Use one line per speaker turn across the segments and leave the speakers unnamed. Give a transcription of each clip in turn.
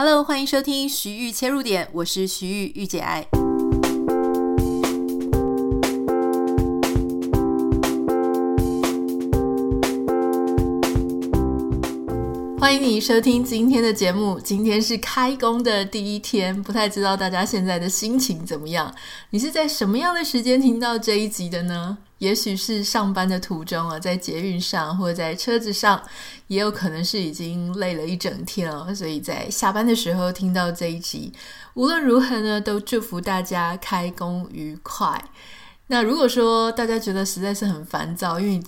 Hello，欢迎收听徐玉切入点，我是徐玉玉姐爱。欢迎你收听今天的节目。今天是开工的第一天，不太知道大家现在的心情怎么样？你是在什么样的时间听到这一集的呢？也许是上班的途中啊，在捷运上或者在车子上，也有可能是已经累了一整天了，所以在下班的时候听到这一集。无论如何呢，都祝福大家开工愉快。那如果说大家觉得实在是很烦躁，因为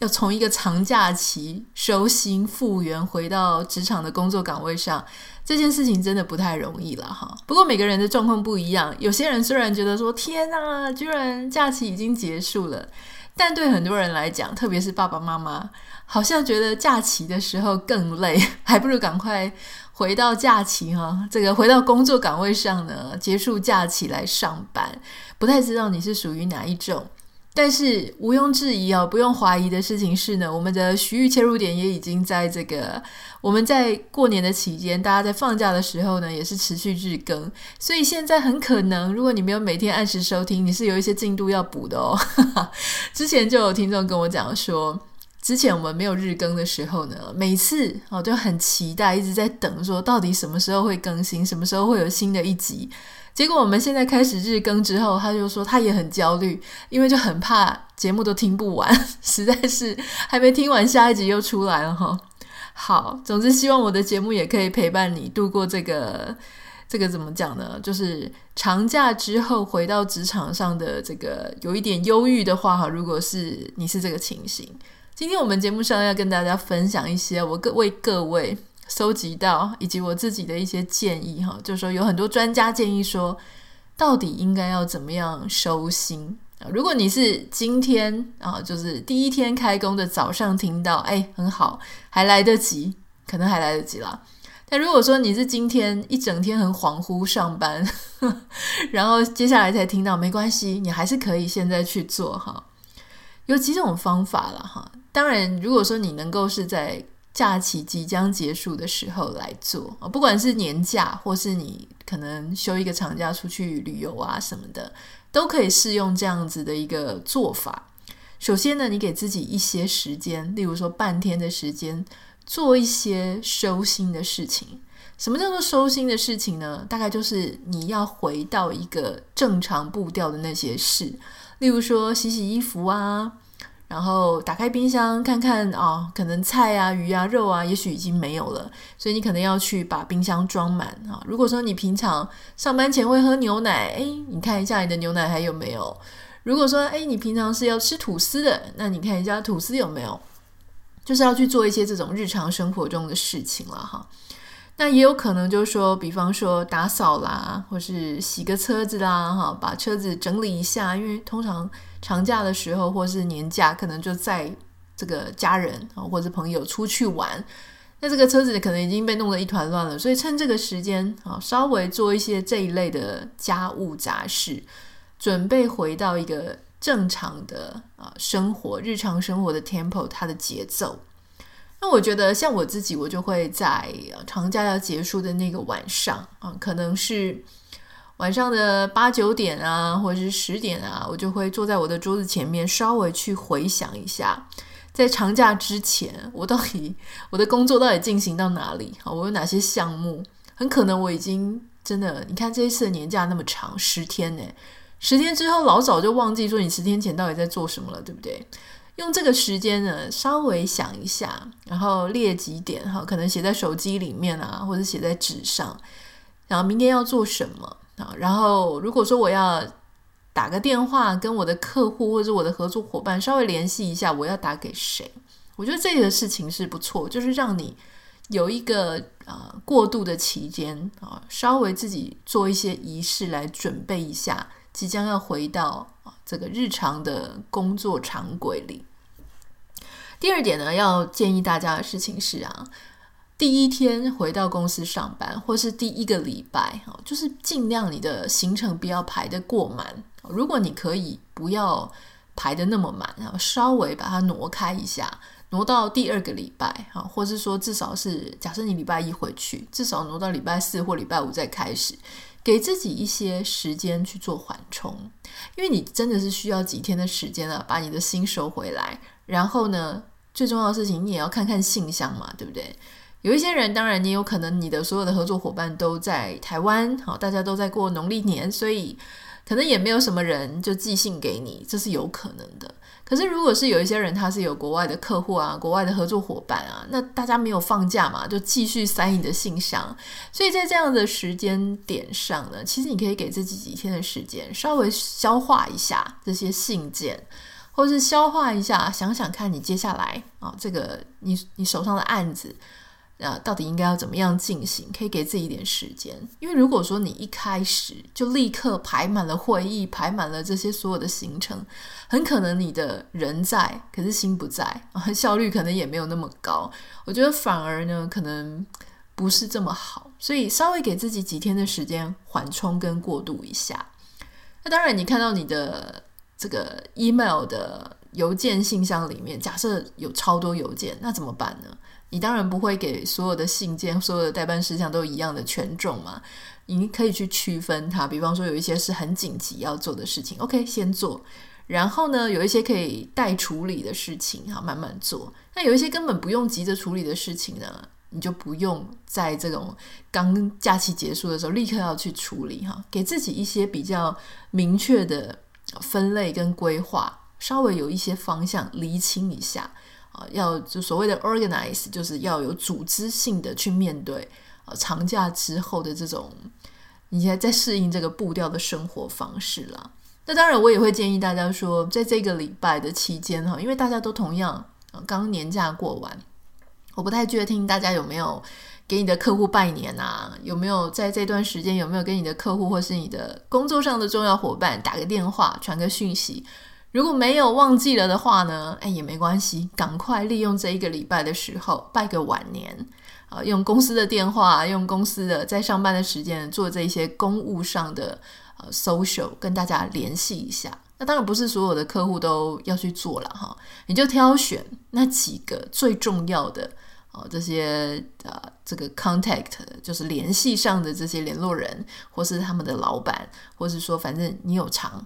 要从一个长假期收心复原，回到职场的工作岗位上，这件事情真的不太容易了哈。不过每个人的状况不一样，有些人虽然觉得说天哪，居然假期已经结束了，但对很多人来讲，特别是爸爸妈妈，好像觉得假期的时候更累，还不如赶快回到假期哈，这个回到工作岗位上呢，结束假期来上班。不太知道你是属于哪一种。但是毋庸置疑啊，不用怀疑的事情是呢，我们的徐玉切入点也已经在这个我们在过年的期间，大家在放假的时候呢，也是持续日更，所以现在很可能，如果你没有每天按时收听，你是有一些进度要补的哦。之前就有听众跟我讲说，之前我们没有日更的时候呢，每次我就很期待，一直在等，说到底什么时候会更新，什么时候会有新的一集。结果我们现在开始日更之后，他就说他也很焦虑，因为就很怕节目都听不完，实在是还没听完，下一集又出来了哈。好，总之希望我的节目也可以陪伴你度过这个这个怎么讲呢？就是长假之后回到职场上的这个有一点忧郁的话哈。如果是你是这个情形，今天我们节目上要跟大家分享一些我各为各位。搜集到以及我自己的一些建议哈，就是说有很多专家建议说，到底应该要怎么样收心啊？如果你是今天啊，就是第一天开工的早上听到，哎，很好，还来得及，可能还来得及啦。但如果说你是今天一整天很恍惚上班，然后接下来才听到，没关系，你还是可以现在去做哈。有几种方法了哈。当然，如果说你能够是在假期即将结束的时候来做，不管是年假或是你可能休一个长假出去旅游啊什么的，都可以适用这样子的一个做法。首先呢，你给自己一些时间，例如说半天的时间，做一些收心的事情。什么叫做收心的事情呢？大概就是你要回到一个正常步调的那些事，例如说洗洗衣服啊。然后打开冰箱看看啊、哦，可能菜啊、鱼啊、肉啊，也许已经没有了，所以你可能要去把冰箱装满啊。如果说你平常上班前会喝牛奶，哎，你看一下你的牛奶还有没有？如果说哎，你平常是要吃吐司的，那你看一下吐司有没有？就是要去做一些这种日常生活中的事情了哈。那也有可能就是说，比方说打扫啦，或是洗个车子啦，哈，把车子整理一下，因为通常长假的时候或是年假，可能就在这个家人啊或者朋友出去玩，那这个车子可能已经被弄得一团乱了，所以趁这个时间啊，稍微做一些这一类的家务杂事，准备回到一个正常的啊生活、日常生活的 tempo，它的节奏。那我觉得，像我自己，我就会在长假要结束的那个晚上啊，可能是晚上的八九点啊，或者是十点啊，我就会坐在我的桌子前面，稍微去回想一下，在长假之前，我到底我的工作到底进行到哪里啊？我有哪些项目？很可能我已经真的，你看这一次的年假那么长，十天呢，十天之后老早就忘记说你十天前到底在做什么了，对不对？用这个时间呢，稍微想一下，然后列几点哈，可能写在手机里面啊，或者写在纸上，然后明天要做什么啊？然后如果说我要打个电话跟我的客户或者我的合作伙伴稍微联系一下，我要打给谁？我觉得这个事情是不错，就是让你有一个啊过渡的期间啊，稍微自己做一些仪式来准备一下，即将要回到。这个日常的工作常规里，第二点呢，要建议大家的事情是啊，第一天回到公司上班，或是第一个礼拜，就是尽量你的行程不要排得过满。如果你可以不要排得那么满，然后稍微把它挪开一下，挪到第二个礼拜，哈，或是说至少是假设你礼拜一回去，至少挪到礼拜四或礼拜五再开始，给自己一些时间去做缓冲，因为你真的是需要几天的时间啊，把你的心收回来。然后呢，最重要的事情，你也要看看信箱嘛，对不对？有一些人，当然你有可能你的所有的合作伙伴都在台湾，好，大家都在过农历年，所以可能也没有什么人就寄信给你，这是有可能的。可是如果是有一些人，他是有国外的客户啊，国外的合作伙伴啊，那大家没有放假嘛，就继续塞你的信箱。所以在这样的时间点上呢，其实你可以给自己几天的时间，稍微消化一下这些信件，或是消化一下，想想看你接下来啊，这个你你手上的案子。啊，到底应该要怎么样进行？可以给自己一点时间，因为如果说你一开始就立刻排满了会议，排满了这些所有的行程，很可能你的人在，可是心不在，效率可能也没有那么高。我觉得反而呢，可能不是这么好，所以稍微给自己几天的时间缓冲跟过渡一下。那当然，你看到你的这个 email 的邮件信箱里面，假设有超多邮件，那怎么办呢？你当然不会给所有的信件、所有的待办事项都一样的权重嘛？你可以去区分它，比方说有一些是很紧急要做的事情，OK，先做。然后呢，有一些可以待处理的事情，哈，慢慢做。那有一些根本不用急着处理的事情呢，你就不用在这种刚假期结束的时候立刻要去处理，哈，给自己一些比较明确的分类跟规划，稍微有一些方向厘清一下。要就所谓的 organize，就是要有组织性的去面对啊，长假之后的这种，你现在在适应这个步调的生活方式啦。那当然，我也会建议大家说，在这个礼拜的期间哈，因为大家都同样刚年假过完，我不太确定大家有没有给你的客户拜年啊，有没有在这段时间有没有跟你的客户或是你的工作上的重要伙伴打个电话，传个讯息。如果没有忘记了的话呢，哎，也没关系，赶快利用这一个礼拜的时候拜个晚年啊，用公司的电话，用公司的在上班的时间做这些公务上的呃 social，跟大家联系一下。那当然不是所有的客户都要去做了哈，你就挑选那几个最重要的哦，这些呃这个 contact 就是联系上的这些联络人，或是他们的老板，或是说反正你有偿。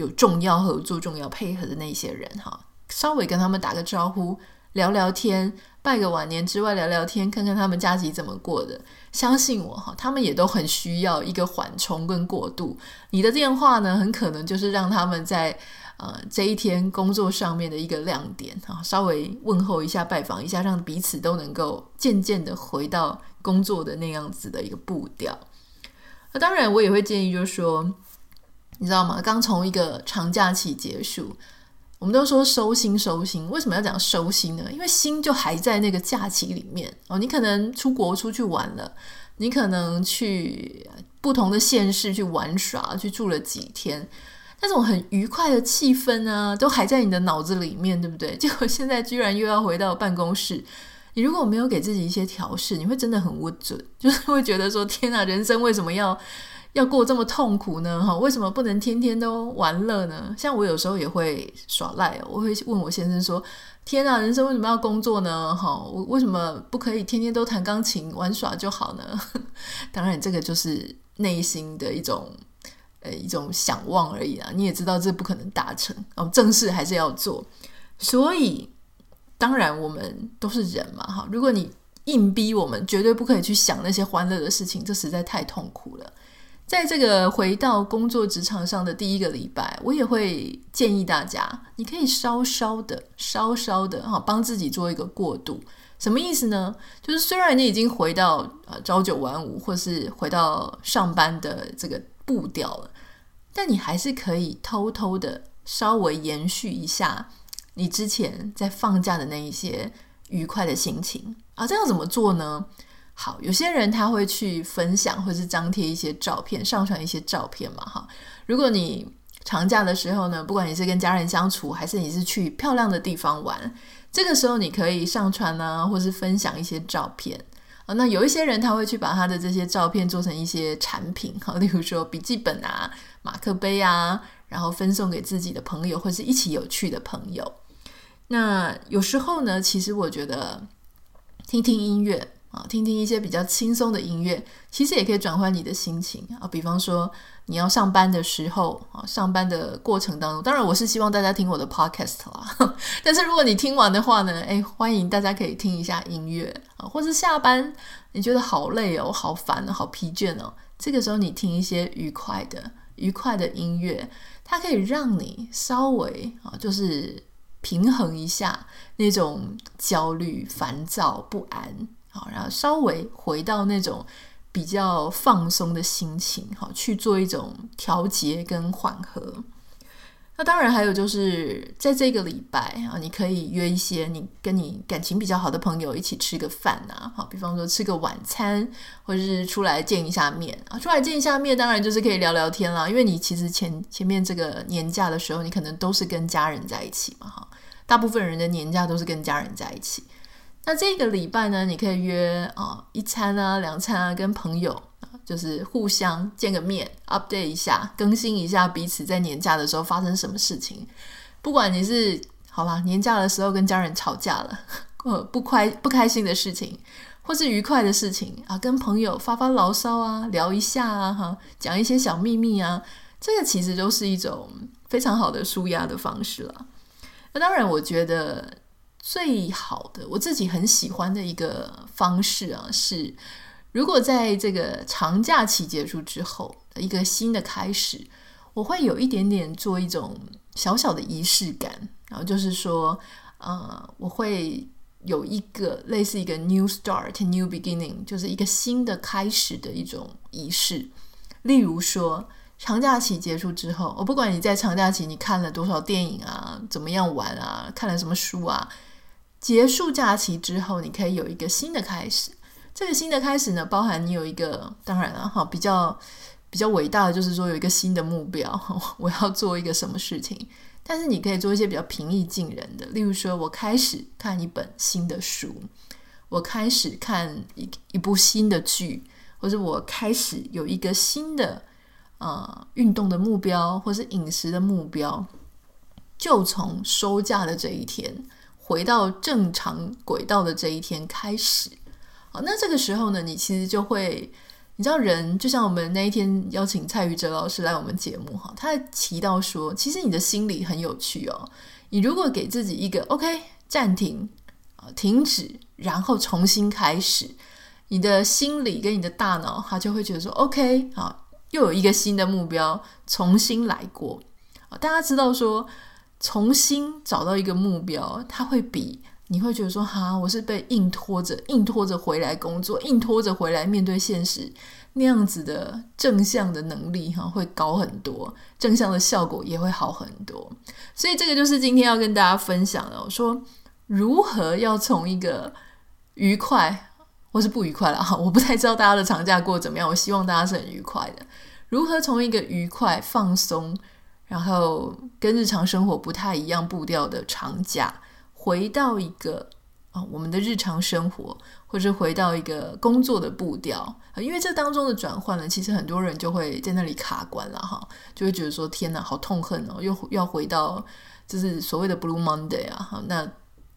有重要合作、重要配合的那些人哈，稍微跟他们打个招呼，聊聊天，拜个晚年之外，聊聊天，看看他们假期怎么过的。相信我哈，他们也都很需要一个缓冲跟过渡。你的电话呢，很可能就是让他们在呃这一天工作上面的一个亮点哈，稍微问候一下、拜访一下，让彼此都能够渐渐的回到工作的那样子的一个步调。那当然，我也会建议，就是说。你知道吗？刚从一个长假期结束，我们都说收心收心，为什么要讲收心呢？因为心就还在那个假期里面哦。你可能出国出去玩了，你可能去不同的县市去玩耍，去住了几天，那种很愉快的气氛啊，都还在你的脑子里面，对不对？结果现在居然又要回到办公室，你如果没有给自己一些调试，你会真的很不准，就是会觉得说：天啊，人生为什么要？要过这么痛苦呢？哈，为什么不能天天都玩乐呢？像我有时候也会耍赖，我会问我先生说：“天啊，人生为什么要工作呢？哈，我为什么不可以天天都弹钢琴玩耍就好呢？” 当然，这个就是内心的一种呃一种想望而已啊。你也知道这不可能达成哦，正事还是要做。所以，当然我们都是人嘛，哈。如果你硬逼我们，绝对不可以去想那些欢乐的事情，这实在太痛苦了。在这个回到工作职场上的第一个礼拜，我也会建议大家，你可以稍稍的、稍稍的哈，帮自己做一个过渡。什么意思呢？就是虽然你已经回到呃朝九晚五，或是回到上班的这个步调了，但你还是可以偷偷的稍微延续一下你之前在放假的那一些愉快的心情啊。这样怎么做呢？好，有些人他会去分享，或是张贴一些照片，上传一些照片嘛，哈。如果你长假的时候呢，不管你是跟家人相处，还是你是去漂亮的地方玩，这个时候你可以上传啊，或是分享一些照片啊。那有一些人他会去把他的这些照片做成一些产品，哈，例如说笔记本啊、马克杯啊，然后分送给自己的朋友，或是一起有趣的朋友。那有时候呢，其实我觉得听听音乐啊，听听一些比较轻松的音乐，其实也可以转换你的心情啊。比方说你要上班的时候啊，上班的过程当中，当然我是希望大家听我的 podcast 啦。但是如果你听完的话呢，诶，欢迎大家可以听一下音乐啊，或是下班你觉得好累哦，好烦，好疲倦哦，这个时候你听一些愉快的、愉快的音乐，它可以让你稍微啊，就是。平衡一下那种焦虑、烦躁、不安，好，然后稍微回到那种比较放松的心情，好，去做一种调节跟缓和。那当然还有就是在这个礼拜啊，你可以约一些你跟你感情比较好的朋友一起吃个饭啊，好，比方说吃个晚餐，或者是出来见一下面啊，出来见一下面，当然就是可以聊聊天啦。因为你其实前前面这个年假的时候，你可能都是跟家人在一起嘛，哈，大部分人的年假都是跟家人在一起。那这个礼拜呢，你可以约啊一餐啊两餐啊，跟朋友。就是互相见个面，update 一下，更新一下彼此在年假的时候发生什么事情。不管你是好吧，年假的时候跟家人吵架了，呃，不开不开心的事情，或是愉快的事情啊，跟朋友发发牢骚啊，聊一下啊，哈，讲一些小秘密啊，这个其实都是一种非常好的舒压的方式了。那当然，我觉得最好的，我自己很喜欢的一个方式啊，是。如果在这个长假期结束之后，一个新的开始，我会有一点点做一种小小的仪式感，然后就是说，呃，我会有一个类似一个 new start、new beginning，就是一个新的开始的一种仪式。例如说，长假期结束之后，我不管你在长假期你看了多少电影啊，怎么样玩啊，看了什么书啊，结束假期之后，你可以有一个新的开始。这个新的开始呢，包含你有一个，当然了哈，比较比较伟大的就是说有一个新的目标，我要做一个什么事情。但是你可以做一些比较平易近人的，例如说我开始看一本新的书，我开始看一一部新的剧，或者我开始有一个新的呃运动的目标，或是饮食的目标，就从收假的这一天回到正常轨道的这一天开始。好，那这个时候呢，你其实就会，你知道人就像我们那一天邀请蔡宇哲老师来我们节目哈，他提到说，其实你的心理很有趣哦。你如果给自己一个 OK 暂停啊，停止，然后重新开始，你的心理跟你的大脑，他就会觉得说 OK 啊，又有一个新的目标，重新来过。大家知道说，重新找到一个目标，它会比。你会觉得说哈，我是被硬拖着、硬拖着回来工作，硬拖着回来面对现实，那样子的正向的能力哈会高很多，正向的效果也会好很多。所以这个就是今天要跟大家分享的，我说如何要从一个愉快或是不愉快了哈，我不太知道大家的长假过怎么样，我希望大家是很愉快的。如何从一个愉快、放松，然后跟日常生活不太一样步调的长假。回到一个啊，我们的日常生活，或者回到一个工作的步调啊，因为这当中的转换呢，其实很多人就会在那里卡关了哈，就会觉得说天哪，好痛恨哦，又要回到就是所谓的 Blue Monday 啊，哈那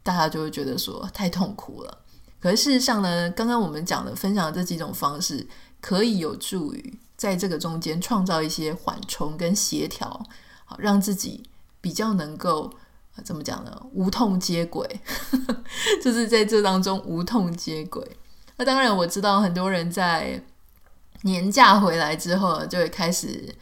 大家就会觉得说太痛苦了。可是事实上呢，刚刚我们讲的分享的这几种方式，可以有助于在这个中间创造一些缓冲跟协调，好让自己比较能够。怎么讲呢？无痛接轨，就是在这当中无痛接轨。那当然，我知道很多人在年假回来之后，就会开始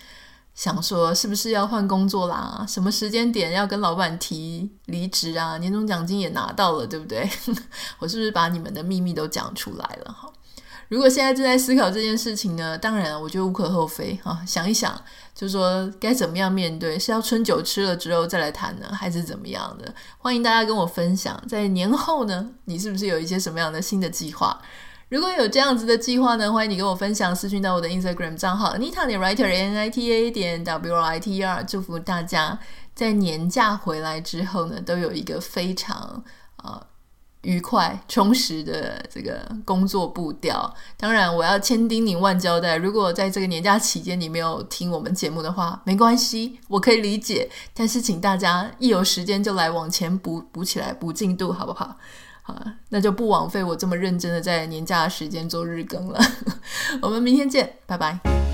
想说，是不是要换工作啦？什么时间点要跟老板提离职啊？年终奖金也拿到了，对不对？我是不是把你们的秘密都讲出来了？哈。如果现在正在思考这件事情呢，当然我觉得无可厚非啊。想一想，就是说该怎么样面对，是要春酒吃了之后再来谈呢，还是怎么样的？欢迎大家跟我分享，在年后呢，你是不是有一些什么样的新的计划？如果有这样子的计划呢，欢迎你跟我分享，私讯到我的 Instagram 账号 Nita 点 Writer N I T A 点 W R I T E R。祝福大家在年假回来之后呢，都有一个非常啊。愉快充实的这个工作步调。当然，我要千叮咛万交代，如果在这个年假期间你没有听我们节目的话，没关系，我可以理解。但是，请大家一有时间就来往前补补起来，补进度，好不好？好，那就不枉费我这么认真的在年假的时间做日更了。我们明天见，拜拜。